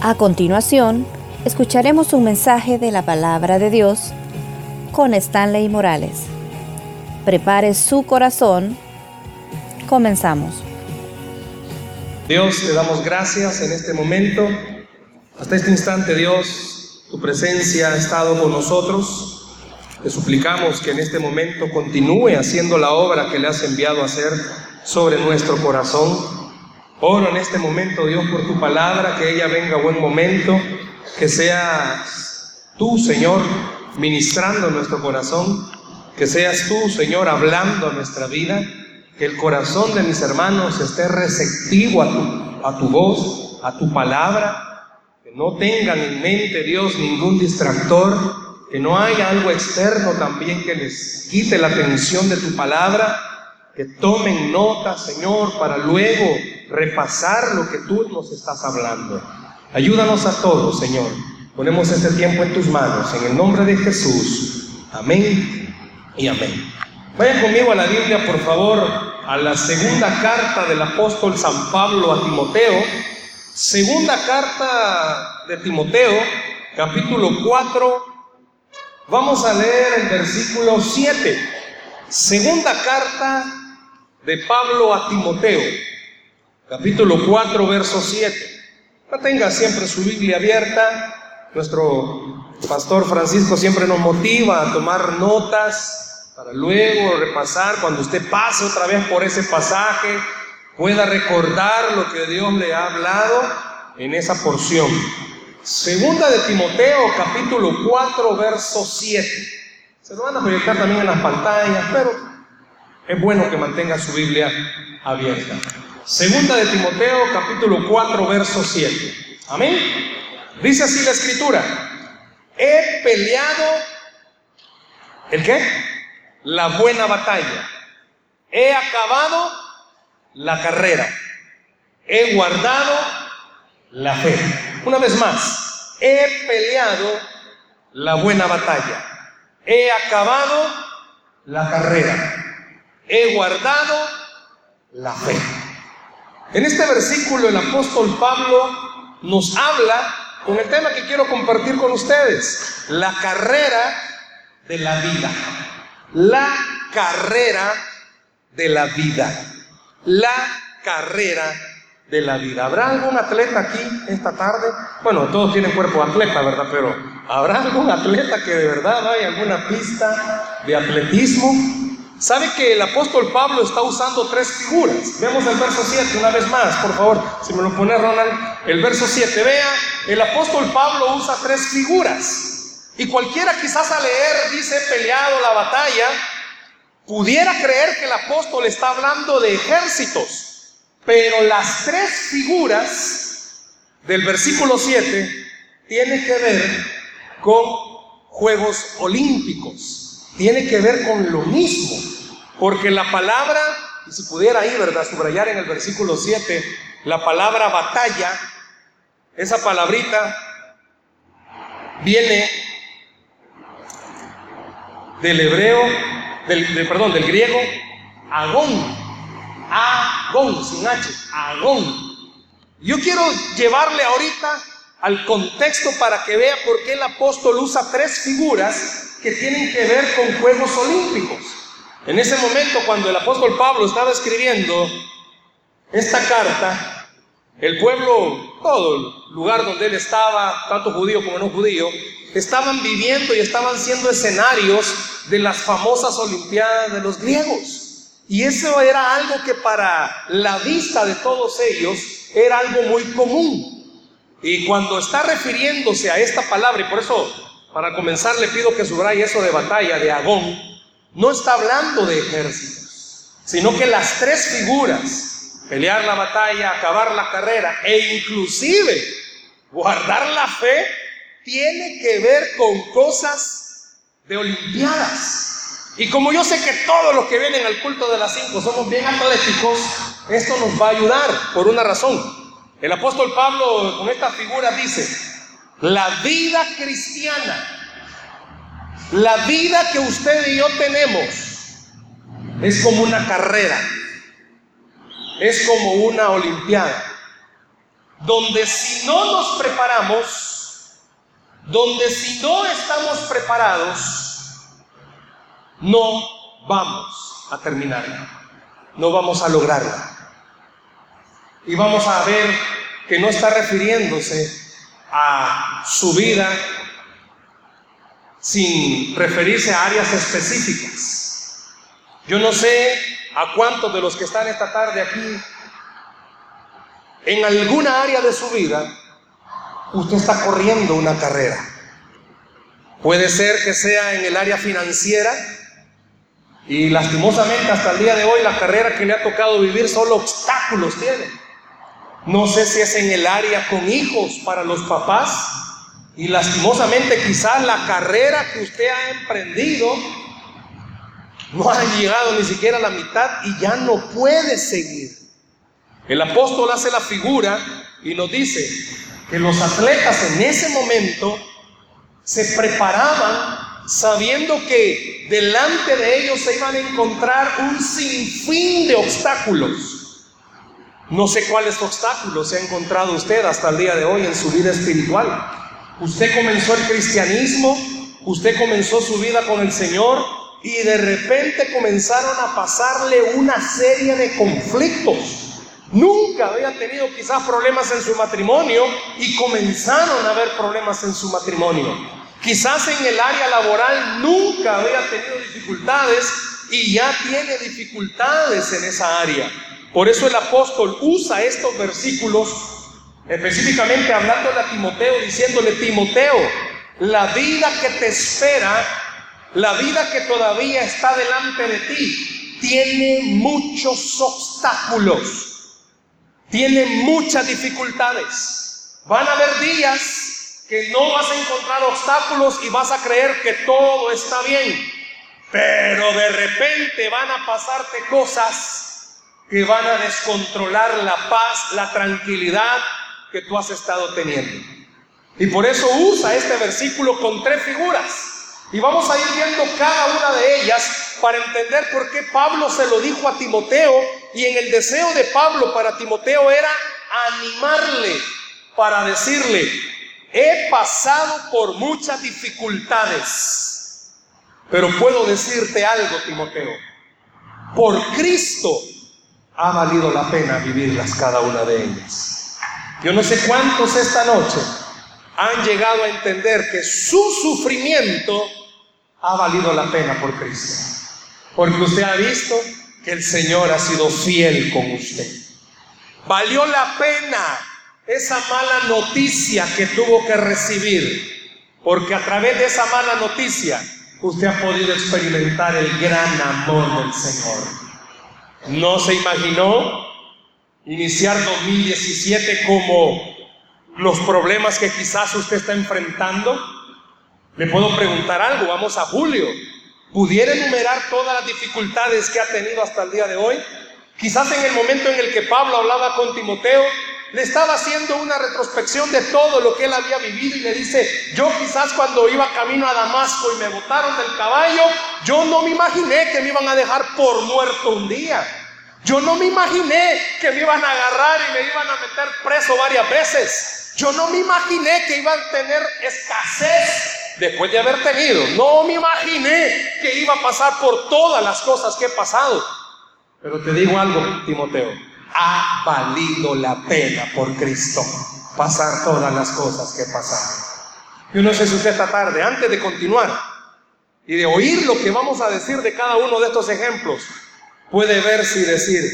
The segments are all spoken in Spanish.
A continuación, escucharemos un mensaje de la palabra de Dios con Stanley Morales. Prepare su corazón. Comenzamos. Dios, te damos gracias en este momento. Hasta este instante, Dios, tu presencia ha estado con nosotros. Te suplicamos que en este momento continúe haciendo la obra que le has enviado a hacer sobre nuestro corazón. Oro en este momento, Dios, por tu palabra, que ella venga buen momento, que sea tú, Señor, ministrando nuestro corazón, que seas tú, Señor, hablando a nuestra vida, que el corazón de mis hermanos esté receptivo a tu, a tu voz, a tu palabra, que no tengan en mente, Dios, ningún distractor, que no haya algo externo también que les quite la atención de tu palabra, que tomen nota, Señor, para luego repasar lo que tú nos estás hablando. Ayúdanos a todos, Señor. Ponemos este tiempo en tus manos, en el nombre de Jesús. Amén y amén. Vayan conmigo a la Biblia, por favor, a la segunda carta del apóstol San Pablo a Timoteo. Segunda carta de Timoteo, capítulo 4. Vamos a leer el versículo 7. Segunda carta de Pablo a Timoteo, capítulo 4, verso 7. No tenga siempre su Biblia abierta. Nuestro pastor Francisco siempre nos motiva a tomar notas para luego repasar cuando usted pase otra vez por ese pasaje, pueda recordar lo que Dios le ha hablado en esa porción. Segunda de Timoteo, capítulo 4, verso 7. Se lo van a proyectar también en las pantallas, pero es bueno que mantenga su Biblia abierta. Segunda de Timoteo, capítulo 4, verso 7. Amén. Dice así la escritura. He peleado, ¿el qué? La buena batalla. He acabado la carrera. He guardado la fe. Una vez más, he peleado la buena batalla. He acabado la carrera he guardado la fe. En este versículo el apóstol Pablo nos habla con el tema que quiero compartir con ustedes, la carrera de la vida. La carrera de la vida. La carrera de la vida. ¿Habrá algún atleta aquí esta tarde? Bueno, todos tienen cuerpo de atleta, ¿verdad? Pero ¿habrá algún atleta que de verdad hay alguna pista de atletismo? ¿Sabe que el apóstol Pablo está usando tres figuras? Vemos el verso 7 una vez más, por favor, si me lo pone Ronald, el verso 7. Vea, el apóstol Pablo usa tres figuras. Y cualquiera quizás al leer dice peleado la batalla, pudiera creer que el apóstol está hablando de ejércitos. Pero las tres figuras del versículo 7 tienen que ver con Juegos Olímpicos tiene que ver con lo mismo. Porque la palabra, y si pudiera ahí, ¿verdad? Subrayar en el versículo 7, la palabra batalla, esa palabrita viene del hebreo, del, perdón, del griego, agón, agón, sin H, agón. Yo quiero llevarle ahorita al contexto para que vea por qué el apóstol usa tres figuras que tienen que ver con Juegos Olímpicos. En ese momento, cuando el apóstol Pablo estaba escribiendo esta carta, el pueblo, todo el lugar donde él estaba, tanto judío como no judío, estaban viviendo y estaban siendo escenarios de las famosas Olimpiadas de los griegos. Y eso era algo que para la vista de todos ellos era algo muy común. Y cuando está refiriéndose a esta palabra, y por eso para comenzar le pido que subraye eso de batalla, de Agón. No está hablando de ejércitos, sino que las tres figuras, pelear la batalla, acabar la carrera e inclusive guardar la fe, tiene que ver con cosas de Olimpiadas. Y como yo sé que todos los que vienen al culto de las cinco somos bien atléticos, esto nos va a ayudar por una razón. El apóstol Pablo con esta figura dice, la vida cristiana, la vida que usted y yo tenemos, es como una carrera, es como una olimpiada. donde si no nos preparamos, donde si no estamos preparados, no vamos a terminarla, no vamos a lograrla. Y vamos a ver que no está refiriéndose a su vida sin referirse a áreas específicas. Yo no sé a cuántos de los que están esta tarde aquí, en alguna área de su vida, usted está corriendo una carrera. Puede ser que sea en el área financiera y lastimosamente hasta el día de hoy la carrera que le ha tocado vivir solo obstáculos tiene. No sé si es en el área con hijos para los papás y lastimosamente quizás la carrera que usted ha emprendido no ha llegado ni siquiera a la mitad y ya no puede seguir. El apóstol hace la figura y nos dice que los atletas en ese momento se preparaban sabiendo que delante de ellos se iban a encontrar un sinfín de obstáculos. No sé cuáles obstáculos se ha encontrado usted hasta el día de hoy en su vida espiritual. Usted comenzó el cristianismo, usted comenzó su vida con el Señor y de repente comenzaron a pasarle una serie de conflictos. Nunca había tenido quizás problemas en su matrimonio y comenzaron a haber problemas en su matrimonio. Quizás en el área laboral nunca había tenido dificultades y ya tiene dificultades en esa área. Por eso el apóstol usa estos versículos específicamente hablándole a Timoteo, diciéndole, Timoteo, la vida que te espera la vida que todavía está delante de ti tiene muchos obstáculos, tiene muchas dificultades. Van a haber días que no vas a encontrar obstáculos y vas a creer que todo está bien. Pero de repente van a pasarte cosas que van a descontrolar la paz, la tranquilidad que tú has estado teniendo. Y por eso usa este versículo con tres figuras. Y vamos a ir viendo cada una de ellas para entender por qué Pablo se lo dijo a Timoteo y en el deseo de Pablo para Timoteo era animarle para decirle, he pasado por muchas dificultades, pero puedo decirte algo, Timoteo, por Cristo ha valido la pena vivirlas cada una de ellas. Yo no sé cuántos esta noche han llegado a entender que su sufrimiento ha valido la pena por Cristo. Porque usted ha visto que el Señor ha sido fiel con usted. Valió la pena esa mala noticia que tuvo que recibir. Porque a través de esa mala noticia usted ha podido experimentar el gran amor del Señor. No se imaginó iniciar 2017 como los problemas que quizás usted está enfrentando le puedo preguntar algo, vamos a julio. ¿Pudiera enumerar todas las dificultades que ha tenido hasta el día de hoy? Quizás en el momento en el que Pablo hablaba con Timoteo, le estaba haciendo una retrospección de todo lo que él había vivido y le dice, yo quizás cuando iba camino a Damasco y me botaron del caballo, yo no me imaginé que me iban a dejar por muerto un día. Yo no me imaginé que me iban a agarrar y me iban a meter preso varias veces. Yo no me imaginé que iban a tener escasez después de haber tenido, no me imaginé que iba a pasar por todas las cosas que he pasado. Pero te digo algo, Timoteo, ha valido la pena por Cristo pasar todas las cosas que he pasado. Yo no sé si usted esta tarde, antes de continuar y de oír lo que vamos a decir de cada uno de estos ejemplos, puede verse y decir,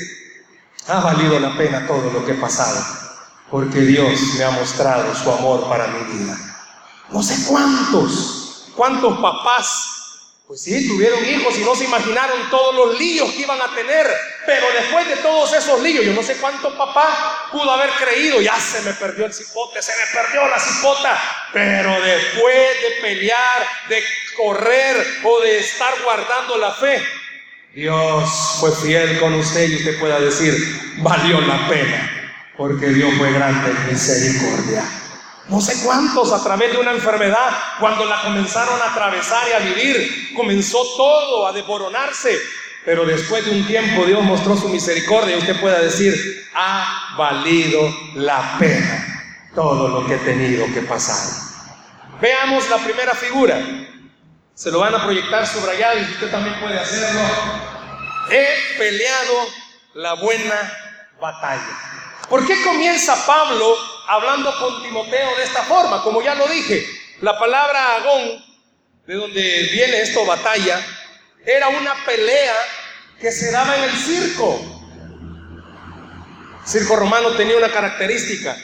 ha valido la pena todo lo que he pasado, porque Dios me ha mostrado su amor para mi vida. No sé cuántos, cuántos papás, pues sí, tuvieron hijos y no se imaginaron todos los líos que iban a tener. Pero después de todos esos líos, yo no sé cuántos papás pudo haber creído, ya se me perdió el cipote, se me perdió la cipota. Pero después de pelear, de correr o de estar guardando la fe, Dios fue fiel con usted y usted pueda decir, valió la pena, porque Dios fue grande en misericordia. No sé cuántos a través de una enfermedad, cuando la comenzaron a atravesar y a vivir, comenzó todo a desboronarse. Pero después de un tiempo Dios mostró su misericordia y usted pueda decir, ha valido la pena todo lo que he tenido que pasar. Veamos la primera figura. Se lo van a proyectar subrayado y usted también puede hacerlo. He peleado la buena batalla. ¿Por qué comienza Pablo hablando con Timoteo de esta forma? Como ya lo dije, la palabra agón, de donde viene esto batalla, era una pelea que se daba en el circo. Circo romano tenía una característica,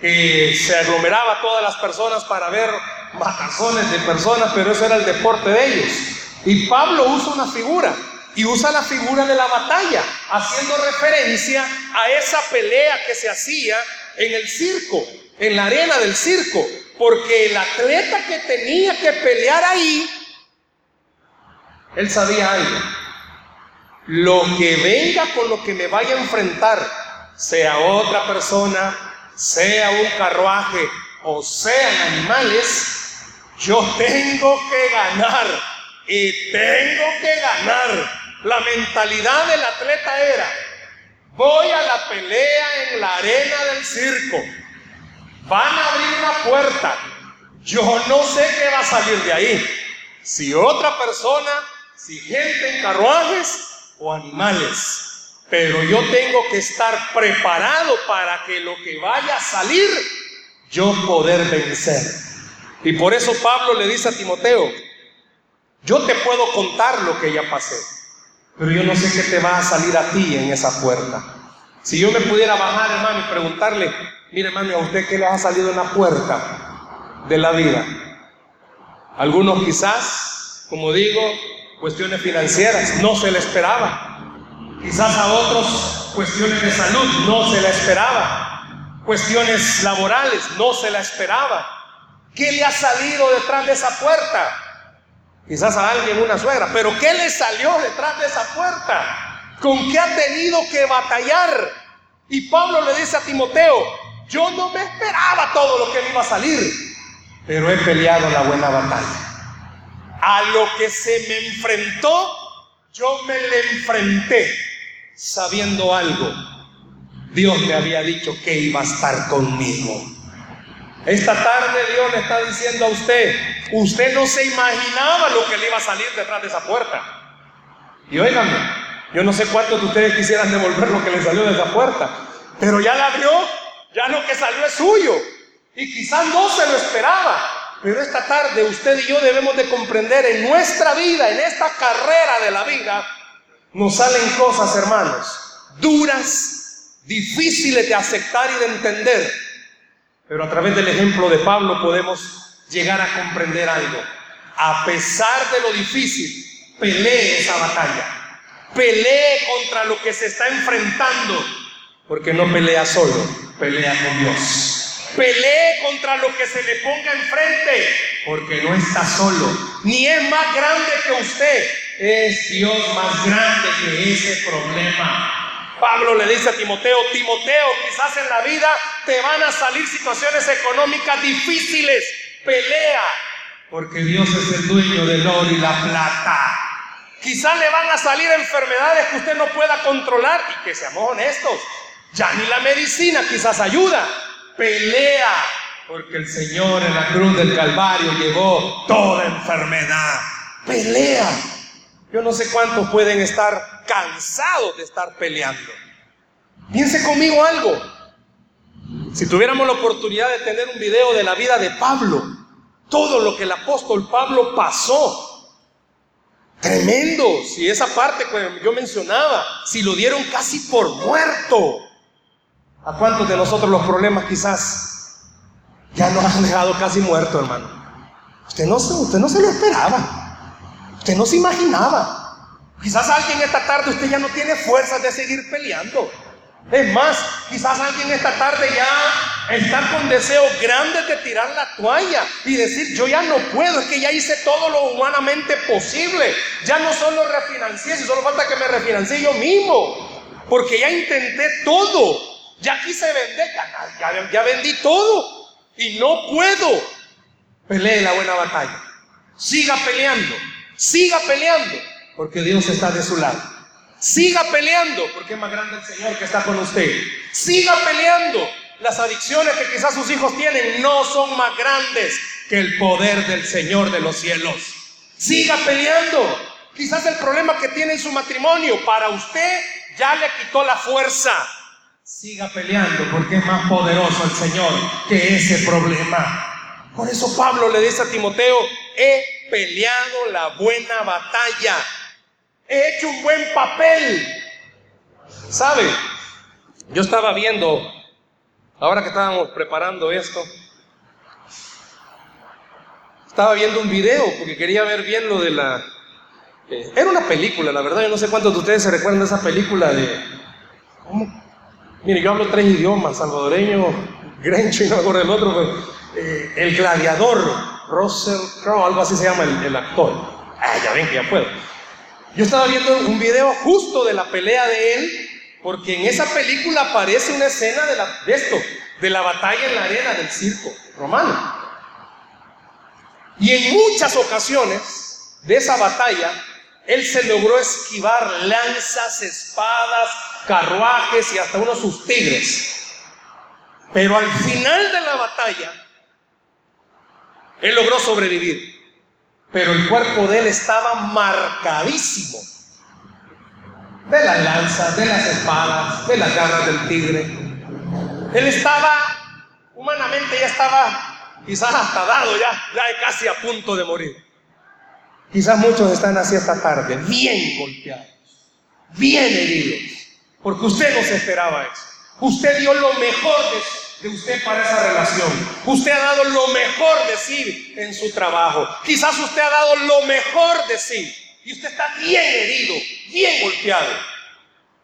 que se aglomeraba todas las personas para ver matazones de personas, pero eso era el deporte de ellos. Y Pablo usa una figura, y usa la figura de la batalla, haciendo referencia a esa pelea que se hacía en el circo, en la arena del circo, porque el atleta que tenía que pelear ahí, él sabía algo. Lo que venga con lo que me vaya a enfrentar, sea otra persona, sea un carruaje o sean animales, yo tengo que ganar y tengo que ganar. La mentalidad del atleta era, voy a la pelea en la arena del circo, van a abrir una puerta, yo no sé qué va a salir de ahí. Si otra persona, si gente en carruajes o animales. Pero yo tengo que estar preparado para que lo que vaya a salir, yo poder vencer. Y por eso Pablo le dice a Timoteo, yo te puedo contar lo que ya pasé, pero yo no sé qué te va a salir a ti en esa puerta. Si yo me pudiera bajar, hermano, y preguntarle, mire, hermano, ¿a usted qué le ha salido en la puerta de la vida? Algunos quizás, como digo, cuestiones financieras, no se le esperaba. Quizás a otros cuestiones de salud, no se la esperaba. Cuestiones laborales, no se la esperaba. ¿Qué le ha salido detrás de esa puerta? Quizás a alguien una suegra, pero ¿qué le salió detrás de esa puerta? ¿Con qué ha tenido que batallar? Y Pablo le dice a Timoteo, yo no me esperaba todo lo que me iba a salir, pero he peleado la buena batalla a lo que se me enfrentó, yo me le enfrenté sabiendo algo. Dios me había dicho que iba a estar conmigo. Esta tarde Dios le está diciendo a usted, usted no se imaginaba lo que le iba a salir detrás de esa puerta. Y óigame, yo no sé cuántos de ustedes quisieran devolver lo que le salió de esa puerta, pero ya la abrió, ya lo que salió es suyo. Y quizás no se lo esperaba, pero esta tarde usted y yo debemos de comprender en nuestra vida, en esta carrera de la vida, nos salen cosas, hermanos, duras, difíciles de aceptar y de entender. Pero a través del ejemplo de Pablo podemos llegar a comprender algo. A pesar de lo difícil, pelee esa batalla. Pelee contra lo que se está enfrentando. Porque no pelea solo, pelea con Dios. Pelee contra lo que se le ponga enfrente, porque no está solo, ni es más grande que usted, es Dios más grande que ese problema. Pablo le dice a Timoteo, Timoteo, quizás en la vida te van a salir situaciones económicas difíciles, pelea, porque Dios es el dueño del oro y la plata. Quizás le van a salir enfermedades que usted no pueda controlar y que seamos honestos, ya ni la medicina quizás ayuda, pelea, porque el Señor en la cruz del Calvario llevó toda enfermedad. Pelea. Yo no sé cuántos pueden estar cansados de estar peleando. Piense conmigo algo. Si tuviéramos la oportunidad de tener un video de la vida de Pablo, todo lo que el apóstol Pablo pasó, tremendo. Si esa parte que yo mencionaba, si lo dieron casi por muerto. ¿A cuántos de nosotros los problemas quizás ya nos han dejado casi muertos, hermano? Usted no, usted no se lo esperaba. Usted no se imaginaba. Quizás alguien esta tarde usted ya no tiene fuerzas de seguir peleando. Es más, quizás alguien esta tarde ya está con deseos grandes de tirar la toalla y decir, yo ya no puedo, es que ya hice todo lo humanamente posible. Ya no solo refinancié, solo falta que me refinancie yo mismo. Porque ya intenté todo. Ya quise vender, ya, ya, vendí todo y no puedo. Pelee la buena batalla. Siga peleando, siga peleando. porque Dios está de su lado. Siga peleando, porque es más grande el Señor que está con usted. Siga peleando. Las adicciones que quizás sus hijos tienen no son más grandes que el poder del Señor de los cielos. Siga peleando. Quizás el problema que tiene en su matrimonio para usted ya le quitó la fuerza. Siga peleando porque es más poderoso el Señor que ese problema. Por eso Pablo le dice a Timoteo, he peleado la buena batalla. He hecho un buen papel. ¿Sabe? Yo estaba viendo, ahora que estábamos preparando esto, estaba viendo un video porque quería ver bien lo de la... Eh, era una película, la verdad, yo no sé cuántos de ustedes se recuerdan de esa película de... ¿cómo? Mire, yo hablo tres idiomas, salvadoreño, grencho y no me acuerdo el otro, pero, eh, El Gladiador, Russell Crowe, algo así se llama el, actor. Ah, ya ven que ya puedo. Yo estaba viendo un video justo de la pelea de él, porque en esa película aparece una escena de esto, de la batalla en la arena del circo romano. Y en muchas ocasiones de esa batalla, él se logró esquivar lanzas, espadas, carruajes y hasta unos sus tigres. Pero al final de la batalla, él logró sobrevivir. Pero el cuerpo de él estaba marcadísimo. De las lanzas, de las espadas, de las garras del tigre. Él estaba, humanamente ya estaba quizás hasta dado ya, ya casi a punto de morir. Quizás muchos están así esta tarde, bien golpeados, bien heridos, porque usted no se esperaba eso. Usted dio lo mejor de, usted para esa relación. Usted ha dado lo mejor de sí en su trabajo. Quizás usted ha dado lo mejor de sí. Y usted está bien herido, bien golpeado.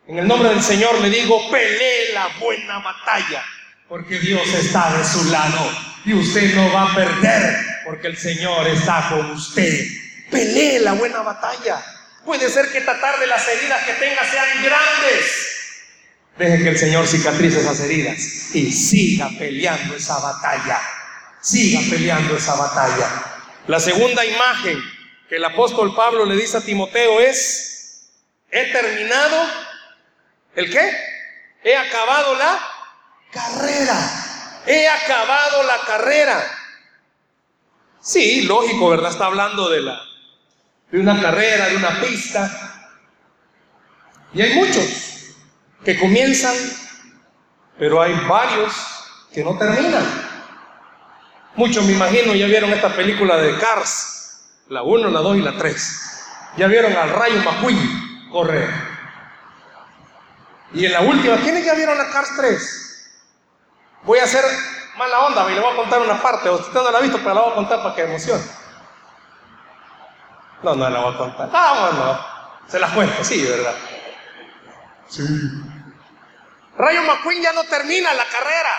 En el nombre del Señor le digo, pelee la buena batalla, porque Dios está de su lado y usted no va a perder porque el Señor está con usted. Pelee la buena batalla. Puede ser que esta tarde las heridas que tenga sean grandes. Deje que el Señor cicatrice esas heridas y siga peleando esa batalla. Siga peleando esa batalla. La segunda imagen que el apóstol Pablo le dice a Timoteo es, he terminado, ¿el qué? He acabado la carrera he acabado la carrera. Sí, lógico, ¿verdad? Está hablando de, la, de una carrera, de una pista. Y hay muchos que comienzan, pero hay varios que no terminan. Muchos, me imagino, ya vieron esta película de Cars, la 1, la 2 y la 3. Ya vieron al Rayo McQueen correr. Y en la última, ¿quiénes ya vieron la Cars 3? Voy a hacer mala onda y le voy a contar una parte. Usted no la ha visto, pero la voy a contar para que emocione. No, no la voy a contar. Ah, bueno, se las cuento, sí, ¿verdad? Sí. Rayo McQueen ya no termina la carrera.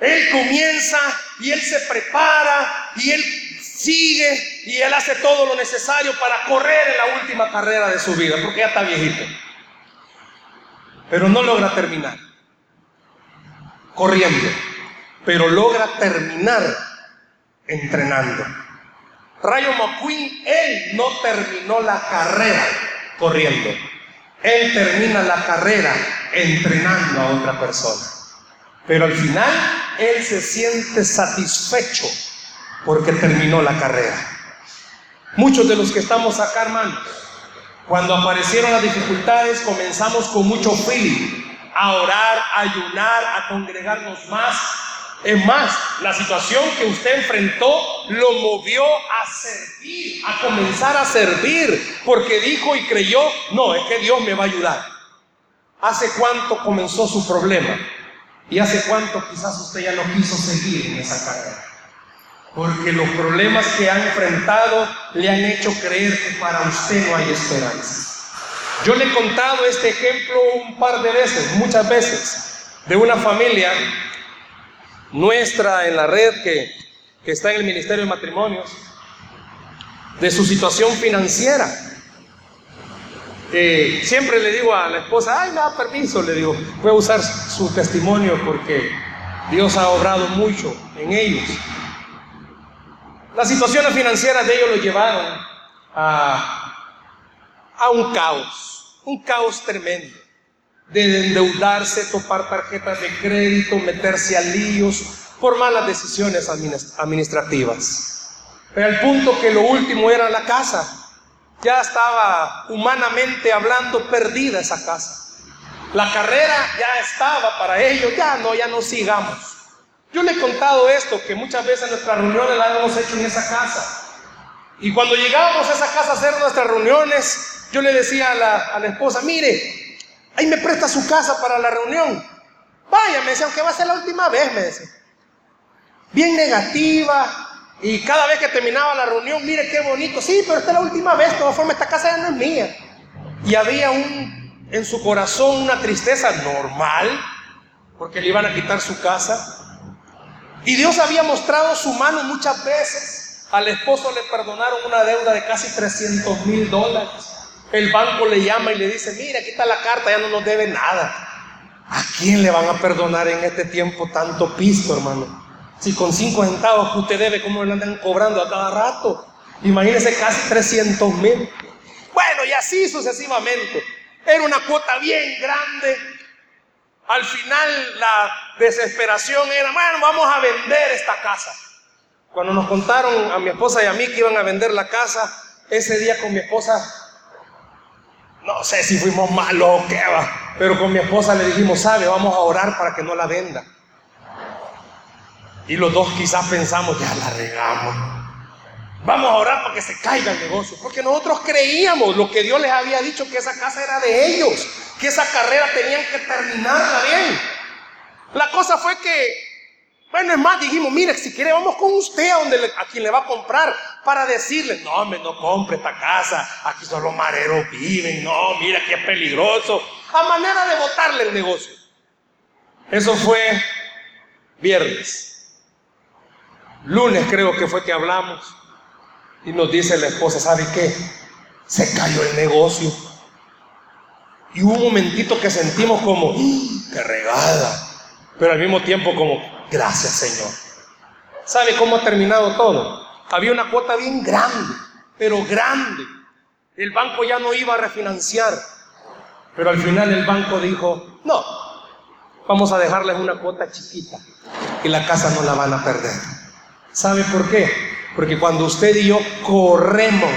Él comienza y él se prepara y él sigue y él hace todo lo necesario para correr en la última carrera de su vida, porque ya está viejito. Pero no logra terminar corriendo, pero logra terminar entrenando. Rayo McQueen, él no terminó la carrera corriendo. Él termina la carrera entrenando a otra persona. Pero al final, él se siente satisfecho porque terminó la carrera. Muchos de los que estamos acá, hermanos, cuando aparecieron las dificultades, comenzamos con mucho feeling, a orar, a ayunar, a congregarnos más. Es más, la situación que usted enfrentó lo movió a servir, a comenzar a servir, porque dijo y creyó, no, es que Dios me va a ayudar. ¿Hace cuánto comenzó su problema? ¿Y hace cuánto quizás usted ya no quiso seguir en esa carrera? Porque los problemas que ha enfrentado le han hecho creer que para usted no hay esperanza. Yo le he contado este ejemplo un par de veces, muchas veces, de una familia nuestra en la red que, está en el Ministerio de Matrimonios, de su situación financiera. Siempre le digo a la esposa, ay, da permiso, le digo, voy a usar su testimonio porque Dios ha obrado mucho en ellos. Las situaciones financieras de ellos lo llevaron a a un caos, un caos tremendo, de endeudarse, topar tarjetas de crédito, meterse a líos por malas decisiones administrativas. Pero al punto que lo último era la casa. Ya estaba humanamente hablando perdida esa casa. La carrera ya estaba para ellos, ya no, ya no sigamos. Yo le he contado esto, que muchas veces nuestras reuniones las hemos hecho en esa casa. Y cuando llegábamos a esa casa a hacer nuestras reuniones, yo le decía a la esposa, mire, ahí me presta su casa para la reunión. Vaya, me decía, aunque va a ser la última vez, me decía. Bien negativa, y cada vez que terminaba la reunión, mire qué bonito. Sí, pero esta es la última vez. De todas formas, esta casa ya no es mía. Y había un en su corazón una tristeza normal, porque le iban a quitar su casa. Y Dios había mostrado su mano muchas veces. Al esposo le perdonaron una deuda de casi 300 mil dólares. El banco le llama y le dice, mira, aquí está la carta, ya no nos debe nada. ¿A quién le van a perdonar en este tiempo tanto pisto, hermano? Si con cinco centavos que usted debe, ¿cómo le andan cobrando a cada rato? Imagínese casi 300 mil. Bueno, y así sucesivamente. Era una cuota bien grande. Al final la desesperación era, bueno, vamos a vender esta casa. Cuando nos contaron a mi esposa y a mí que iban a vender la casa, ese día con mi esposa, no sé si fuimos malos o qué va, pero con mi esposa le dijimos, sabe, vamos a orar para que no la venda. Y los dos quizás pensamos, ya la regamos. Vamos a orar para que se caiga el negocio. Porque nosotros creíamos lo que Dios les había dicho, que esa casa era de ellos, que esa carrera tenían que terminarla bien. La cosa fue que, bueno, es más, dijimos, mire, si quiere vamos con usted a, a quien le va a comprar para decirle, no, hombre, no compre esta casa, aquí solo mareros viven, no, mira que es peligroso. A manera de botarle el negocio. Eso fue viernes. Lunes creo que fue que hablamos. Y nos dice la esposa, ¿sabe qué? Se cayó el negocio. Y hubo un momentito que sentimos como, ¡Ah, ¡qué regada! Pero al mismo tiempo como, gracias Señor. ¿Sabe cómo ha terminado todo? Había una cuota bien grande, pero grande. El banco ya no iba a refinanciar. Pero al final el banco dijo, no, vamos a dejarles una cuota chiquita y la casa no la van a perder. ¿Sabe por qué? Porque cuando usted y yo corremos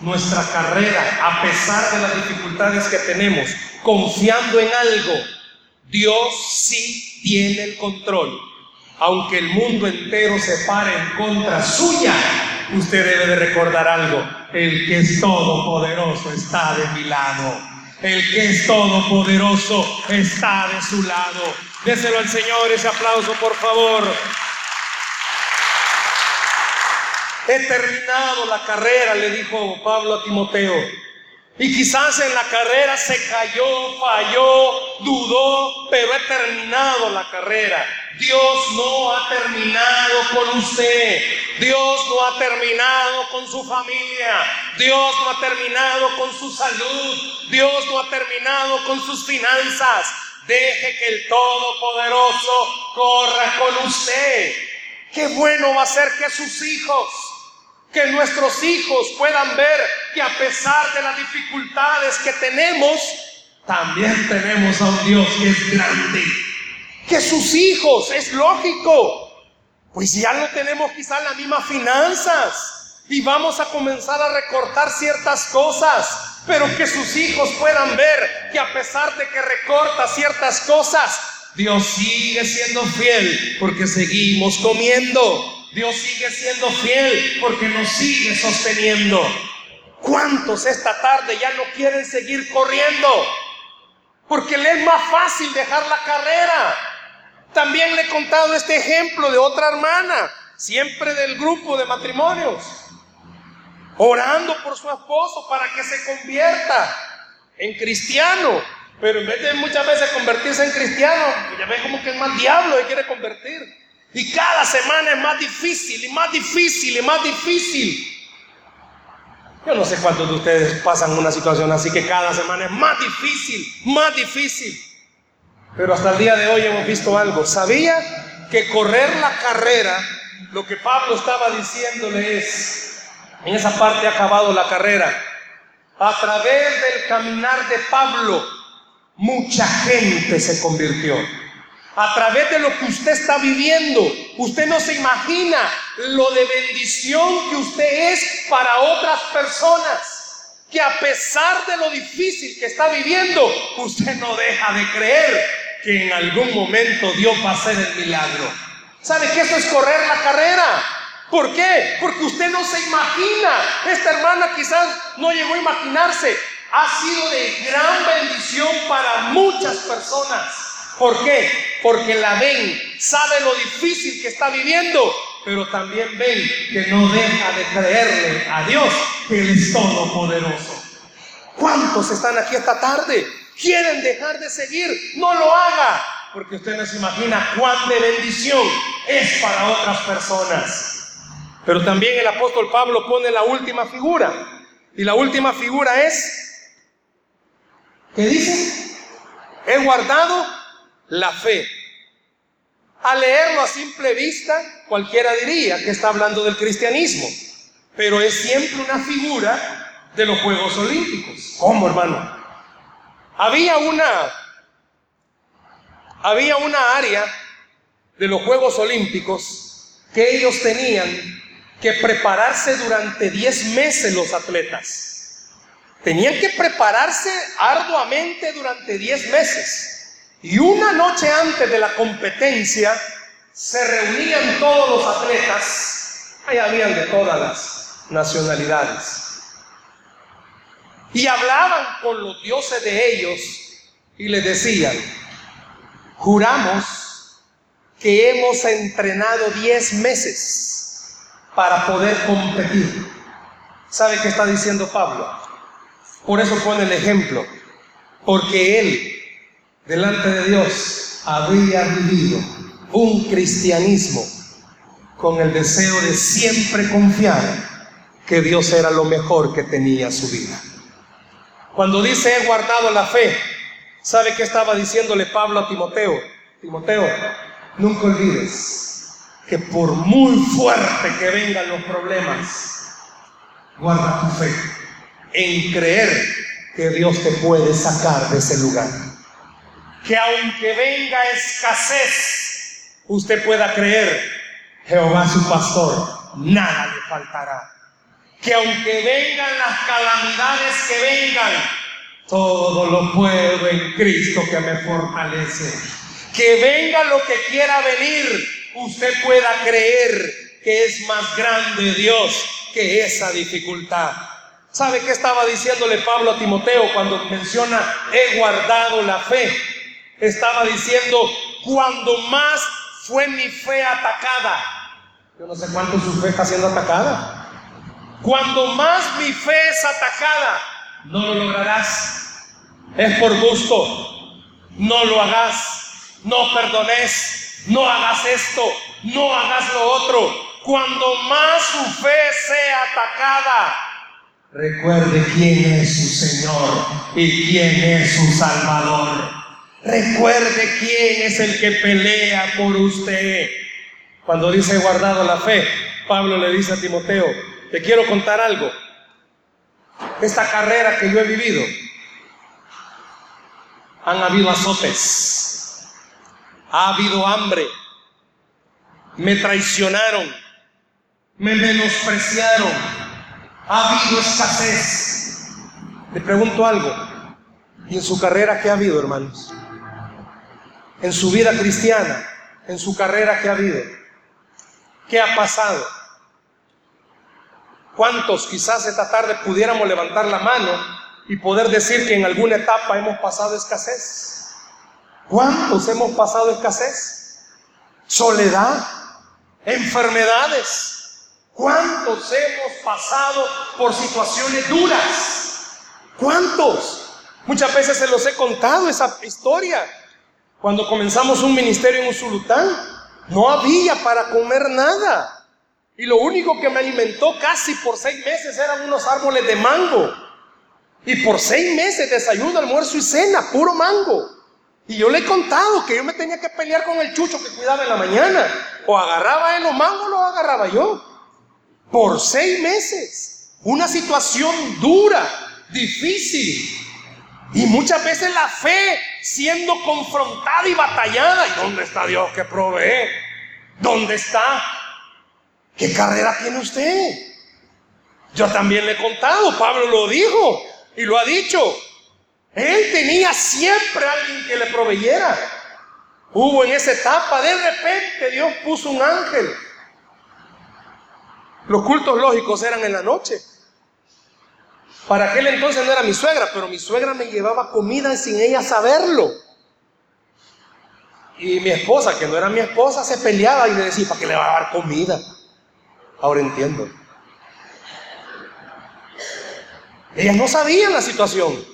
nuestra carrera, a pesar de las dificultades que tenemos, confiando en algo, Dios sí tiene el control. Aunque el mundo entero se pare en contra suya, usted debe de recordar algo. El que es todopoderoso está de mi lado. El que es todopoderoso está de su lado. Déselo al Señor ese aplauso, por favor. He terminado la carrera, le dijo Pablo a Timoteo. Y quizás en la carrera se cayó, falló, dudó, pero he terminado la carrera. Dios no ha terminado con usted. Dios no ha terminado con su familia. Dios no ha terminado con su salud. Dios no ha terminado con sus finanzas. Deje que el Todopoderoso corra con usted. Qué bueno va a ser que sus hijos que nuestros hijos puedan ver que a pesar de las dificultades que tenemos, también tenemos a un Dios que es grande. Que sus hijos, es lógico, pues ya no tenemos quizás las mismas finanzas y vamos a comenzar a recortar ciertas cosas, pero que sus hijos puedan ver que a pesar de que recorta ciertas cosas, Dios sigue siendo fiel porque seguimos comiendo. Dios sigue siendo fiel porque nos sigue sosteniendo. ¿Cuántos esta tarde ya no quieren seguir corriendo? Porque le es más fácil dejar la carrera. También le he contado este ejemplo de otra hermana, siempre del grupo de matrimonios, orando por su esposo para que se convierta en cristiano. Pero en vez de muchas veces convertirse en cristiano, ya ve como que es más diablo que quiere convertir. Y cada semana es más difícil y más difícil y más difícil. Yo no sé cuántos de ustedes pasan una situación así que cada semana es más difícil, más difícil. Pero hasta el día de hoy hemos visto algo. ¿Sabía que correr la carrera, lo que Pablo estaba diciéndole es, en esa parte ha acabado la carrera, a través del caminar de Pablo, mucha gente se convirtió. A través de lo que usted está viviendo, usted no se imagina lo de bendición que usted es para otras personas. Que a pesar de lo difícil que está viviendo, usted no deja de creer que en algún momento Dios va a hacer el milagro. ¿Sabe que eso es correr la carrera? ¿Por qué? Porque usted no se imagina. Esta hermana quizás no llegó a imaginarse. Ha sido de gran bendición para muchas personas. ¿Por qué? Porque la ven, sabe lo difícil que está viviendo, pero también ven que no deja de creerle a Dios que Él es todopoderoso. ¿Cuántos están aquí esta tarde? ¿Quieren dejar de seguir? No lo haga, porque usted no se imagina cuán de bendición es para otras personas. Pero también el apóstol Pablo pone la última figura. Y la última figura es, ¿qué dice? He guardado la fe. Al leerlo a simple vista, cualquiera diría que está hablando del cristianismo. Pero es siempre una figura de los Juegos Olímpicos. ¿Cómo, hermano? Había una, había una área de los Juegos Olímpicos que ellos tenían que prepararse durante 10 meses los atletas. Tenían que prepararse arduamente durante 10 meses. Y una noche antes de la competencia se reunían todos los atletas. Ahí habían de todas las nacionalidades. Y hablaban con los dioses de ellos y les decían, juramos que hemos entrenado 10 meses para poder competir. ¿Sabe qué está diciendo Pablo? Por eso pone el ejemplo. Porque él, delante de Dios, había vivido un cristianismo con el deseo de siempre confiar que Dios era lo mejor que tenía su vida. Cuando dice he guardado la fe, ¿sabe qué estaba diciéndole Pablo a Timoteo? Timoteo, nunca olvides que por muy fuerte que vengan los problemas, guarda tu fe en creer que Dios te puede sacar de ese lugar. Que aunque venga escasez, usted pueda creer, Jehová su pastor, nada le faltará. Que aunque vengan las calamidades que vengan, todo lo puedo en Cristo que me fortalece. Que venga lo que quiera venir, usted pueda creer que es más grande Dios que esa dificultad. ¿Sabe qué estaba diciéndole Pablo a Timoteo cuando menciona he guardado la fe? Estaba diciendo, cuando más fue mi fe atacada. Yo no sé cuánto su fe está siendo atacada. Cuando más mi fe es atacada, no lo lograrás. Es por gusto. No lo hagas. No perdones no hagas esto, no hagas lo otro. Cuando más su fe sea atacada, recuerde quién es su Señor y quién es su Salvador. Recuerde quién es el que pelea por usted. Cuando dice guardado la fe, Pablo le dice a Timoteo, te quiero contar algo. Esta carrera que yo he vivido, han habido azotes, ha habido hambre, me traicionaron, me menospreciaron, ha habido escasez. Le pregunto algo, ¿y en su carrera qué ha habido, hermanos? En su vida cristiana, en su carrera qué ha habido? ¿Qué ha pasado? ¿Cuántos quizás esta tarde pudiéramos levantar la mano y poder decir que en alguna etapa hemos pasado escasez? ¿Cuántos hemos pasado escasez? Soledad, enfermedades. ¿Cuántos hemos pasado por situaciones duras? ¿Cuántos? Muchas veces se los he contado esa historia. Cuando comenzamos un ministerio en Usulután, no había para comer nada. Y lo único que me alimentó casi por seis meses eran unos árboles de mango. Y por seis meses desayuno, almuerzo y cena, puro mango. Y yo le he contado que yo me tenía que pelear con el chucho que cuidaba en la mañana. O agarraba él los mangos o agarraba yo. Por seis meses. Una situación dura. difícil. Y muchas veces la fe siendo confrontada y batallada. ¿Y dónde está Dios que provee? ¿Dónde está? ¿Qué carrera tiene usted? Yo también le he contado, Pablo lo dijo y lo ha dicho. Él tenía siempre alguien que le proveyera. Hubo en esa etapa, de repente Dios puso un ángel. Los cultos lógicos eran en la noche. Para aquel entonces no era mi suegra, pero mi suegra me llevaba comida sin ella saberlo. Y mi esposa, que no era mi esposa, se peleaba y le decía, ¿para qué le va a dar comida? Ahora entiendo. Ellas no sabían la situación.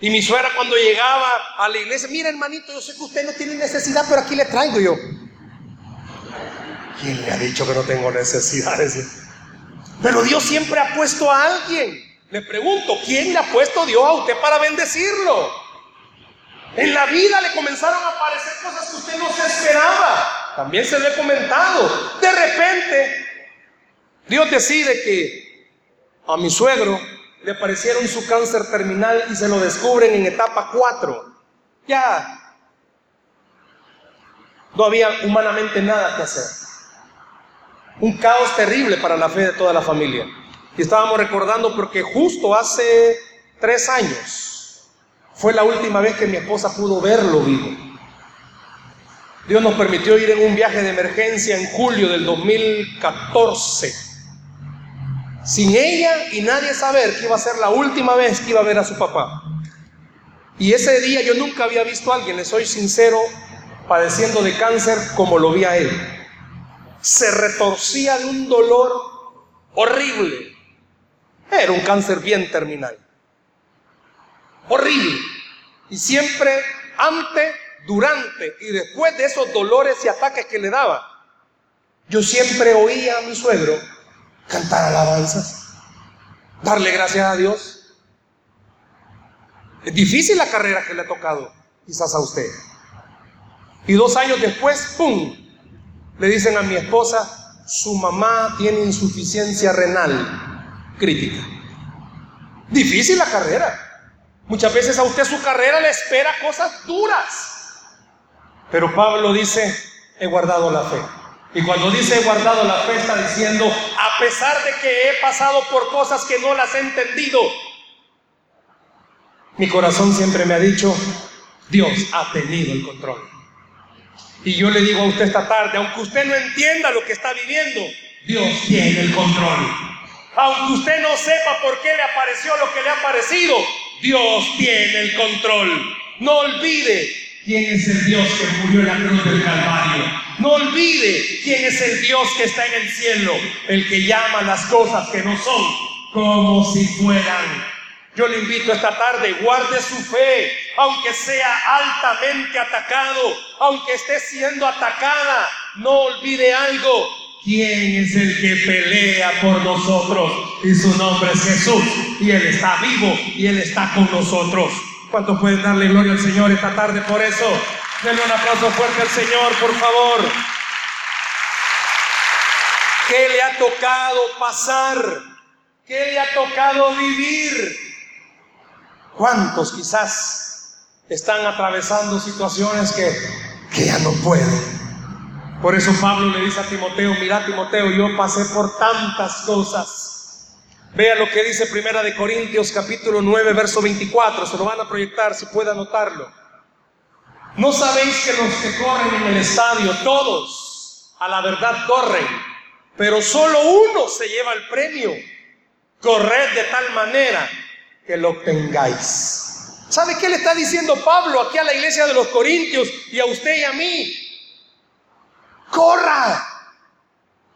Y mi suegra cuando llegaba a la iglesia, mira hermanito, yo sé que usted no tiene necesidad, pero aquí le traigo yo. ¿Quién le ha dicho que no tengo necesidades? Pero Dios siempre ha puesto a alguien. Le pregunto, ¿quién le ha puesto Dios a usted para bendecirlo? En la vida le comenzaron a aparecer cosas que usted no se esperaba. También se lo he comentado. De repente, Dios decide que a mi suegro le aparecieron su cáncer terminal y se lo descubren en etapa 4. Ya no había humanamente nada que hacer. Un caos terrible para la fe de toda la familia. Y estábamos recordando porque justo hace tres años fue la última vez que mi esposa pudo verlo vivo. Dios nos permitió ir en un viaje de emergencia en julio del 2014. Sin ella y nadie saber que iba a ser la última vez que iba a ver a su papá. Y ese día yo nunca había visto a alguien, le soy sincero, padeciendo de cáncer como lo vi a él. Se retorcía de un dolor horrible. Era un cáncer bien terminal. Horrible. Y siempre antes, durante y después de esos dolores y ataques que le daba, yo siempre oía a mi suegro cantar alabanzas, darle gracias a Dios. Es difícil la carrera que le ha tocado, quizás a usted. Y dos años después, ¡pum! Le dicen a mi esposa, su mamá tiene insuficiencia renal crítica. Difícil la carrera. Muchas veces a usted su carrera le espera cosas duras. Pero Pablo dice, he guardado la fe. Y cuando dice he guardado la fe está diciendo, a pesar de que he pasado por cosas que no las he entendido, mi corazón siempre me ha dicho, Dios ha tenido el control. Y yo le digo a usted esta tarde, aunque usted no entienda lo que está viviendo, Dios tiene el control. Aunque usted no sepa por qué le apareció lo que le ha parecido, Dios tiene el control. No olvide quién es el Dios que murió en la cruz del Calvario. No olvide quién es el Dios que está en el cielo, el que llama las cosas que no son como si fueran. Yo le invito esta tarde, guarde su fe, aunque sea altamente atacado, aunque esté siendo atacada, no olvide algo, ¿Quién es el que pelea por nosotros? Y su nombre es Jesús. Y Él está vivo y Él está con nosotros. ¿Cuántos pueden darle gloria al Señor esta tarde por eso? Denle un aplauso fuerte al Señor, por favor. ¿Qué le ha tocado pasar? ¿Qué le ha tocado vivir? ¿Cuántos quizás están atravesando situaciones que, que ya no pueden? Por eso Pablo le dice a Timoteo, mira Timoteo, yo pasé por tantas cosas. Vea lo que dice Primera de Corintios capítulo 9, verso 24, se lo van a proyectar si puede anotarlo. ¿No sabéis que los que corren en el estadio, todos a la verdad corren, pero solo uno se lleva el premio? Corred de tal manera que lo tengáis. ¿Sabe qué le está diciendo Pablo aquí a la iglesia de los Corintios y a usted y a mí? Corra.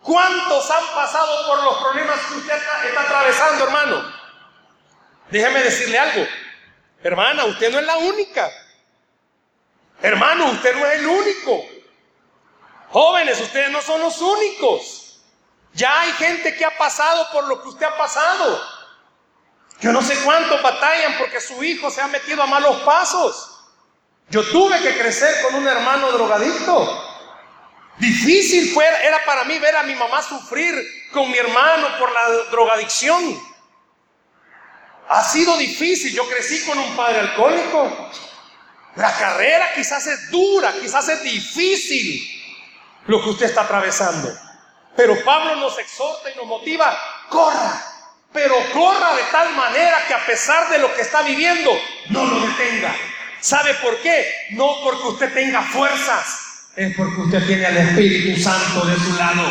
¿Cuántos han pasado por los problemas que usted está, atravesando, hermano? Déjeme decirle algo. Hermana, usted no es la única. Hermano, usted no es el único. Jóvenes, ustedes no son los únicos. Ya hay gente que ha pasado por lo que usted ha pasado. Yo no sé cuántos batallan porque su hijo se ha metido a malos pasos. Yo tuve que crecer con un hermano drogadicto. Difícil fue, era para mí ver a mi mamá sufrir con mi hermano por la drogadicción. Ha sido difícil. Yo crecí con un padre alcohólico. La carrera quizás es dura, quizás es difícil lo que usted está atravesando. Pero Pablo nos exhorta y nos motiva, corra, pero corra de tal manera que a pesar de lo que está viviendo, no lo detenga. ¿Sabe por qué? No porque usted tenga fuerzas, es porque usted tiene al Espíritu Santo de su lado.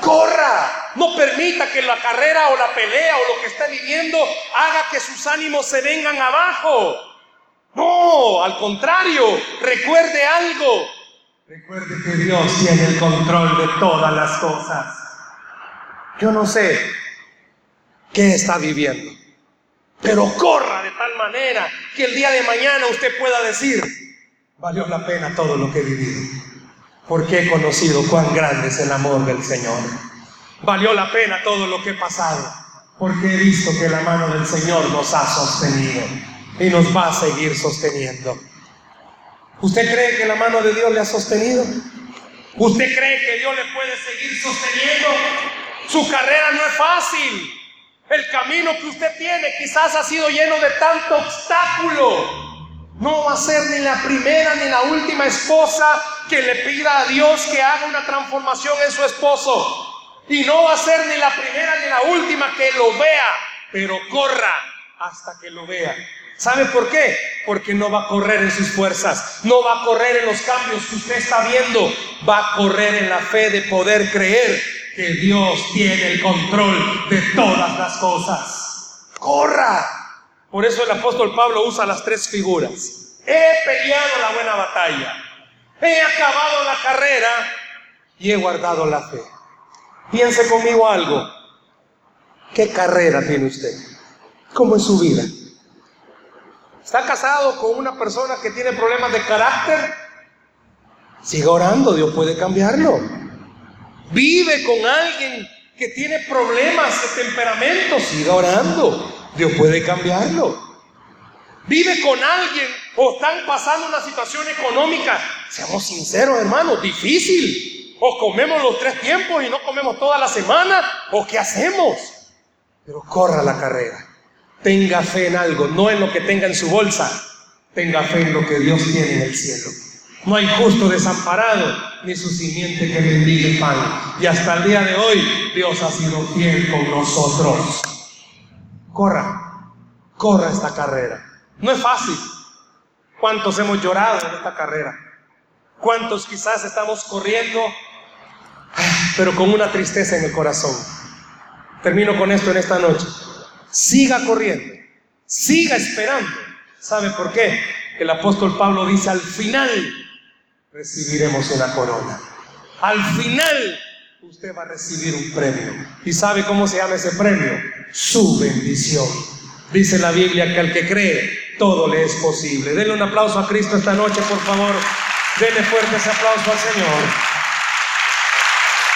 Corra, no permita que la carrera o la pelea o lo que está viviendo haga que sus ánimos se vengan abajo. No, al contrario, recuerde algo. Recuerde que Dios tiene el control de todas las cosas. Yo no sé qué está viviendo, pero corra de tal manera que el día de mañana usted pueda decir, valió la pena todo lo que he vivido, porque he conocido cuán grande es el amor del Señor. Valió la pena todo lo que he pasado, porque he visto que la mano del Señor nos ha sostenido y nos va a seguir sosteniendo. ¿Usted cree que la mano de Dios le ha sostenido? ¿Usted cree que Dios le puede seguir sosteniendo? Su carrera no es fácil. El camino que usted tiene quizás ha sido lleno de tanto obstáculo. No va a ser ni la primera ni la última esposa que le pida a Dios que haga una transformación en su esposo. Y no va a ser ni la primera ni la última que lo vea, pero corra hasta que lo vea. ¿Sabe por qué? Porque no va a correr en sus fuerzas, no va a correr en los cambios que usted está viendo, va a correr en la fe de poder creer que Dios tiene el control de todas las cosas. Corra. Por eso el apóstol Pablo usa las tres figuras. He peleado la buena batalla, he acabado la carrera y he guardado la fe. Piense conmigo algo. ¿Qué carrera tiene usted? ¿Cómo es su vida? ¿Está casado con una persona que tiene problemas de carácter? Siga orando, Dios puede cambiarlo. Vive con alguien que tiene problemas de temperamento, siga orando, Dios puede cambiarlo. Vive con alguien o están pasando una situación económica, seamos sinceros hermanos, difícil. O comemos los tres tiempos y no comemos toda la semana, o qué hacemos. Pero corra la carrera. Tenga fe en algo, no en lo que tenga en su bolsa. Tenga fe en lo que Dios tiene en el cielo. No hay justo desamparado, ni su simiente que bendiga pan. Y hasta el día de hoy, Dios ha sido fiel con nosotros. Corra, corra esta carrera. No es fácil. ¿Cuántos hemos llorado en esta carrera? ¿Cuántos quizás estamos corriendo, pero con una tristeza en el corazón? Termino con esto en esta noche siga corriendo, siga esperando. ¿Sabe por qué? El apóstol Pablo dice, al final recibiremos una corona. Al final usted va a recibir un premio. ¿Y sabe cómo se llama ese premio? Su bendición. Dice la Biblia que al que cree, todo le es posible. Denle un aplauso a Cristo esta noche, por favor. Denle fuerte ese aplauso al Señor.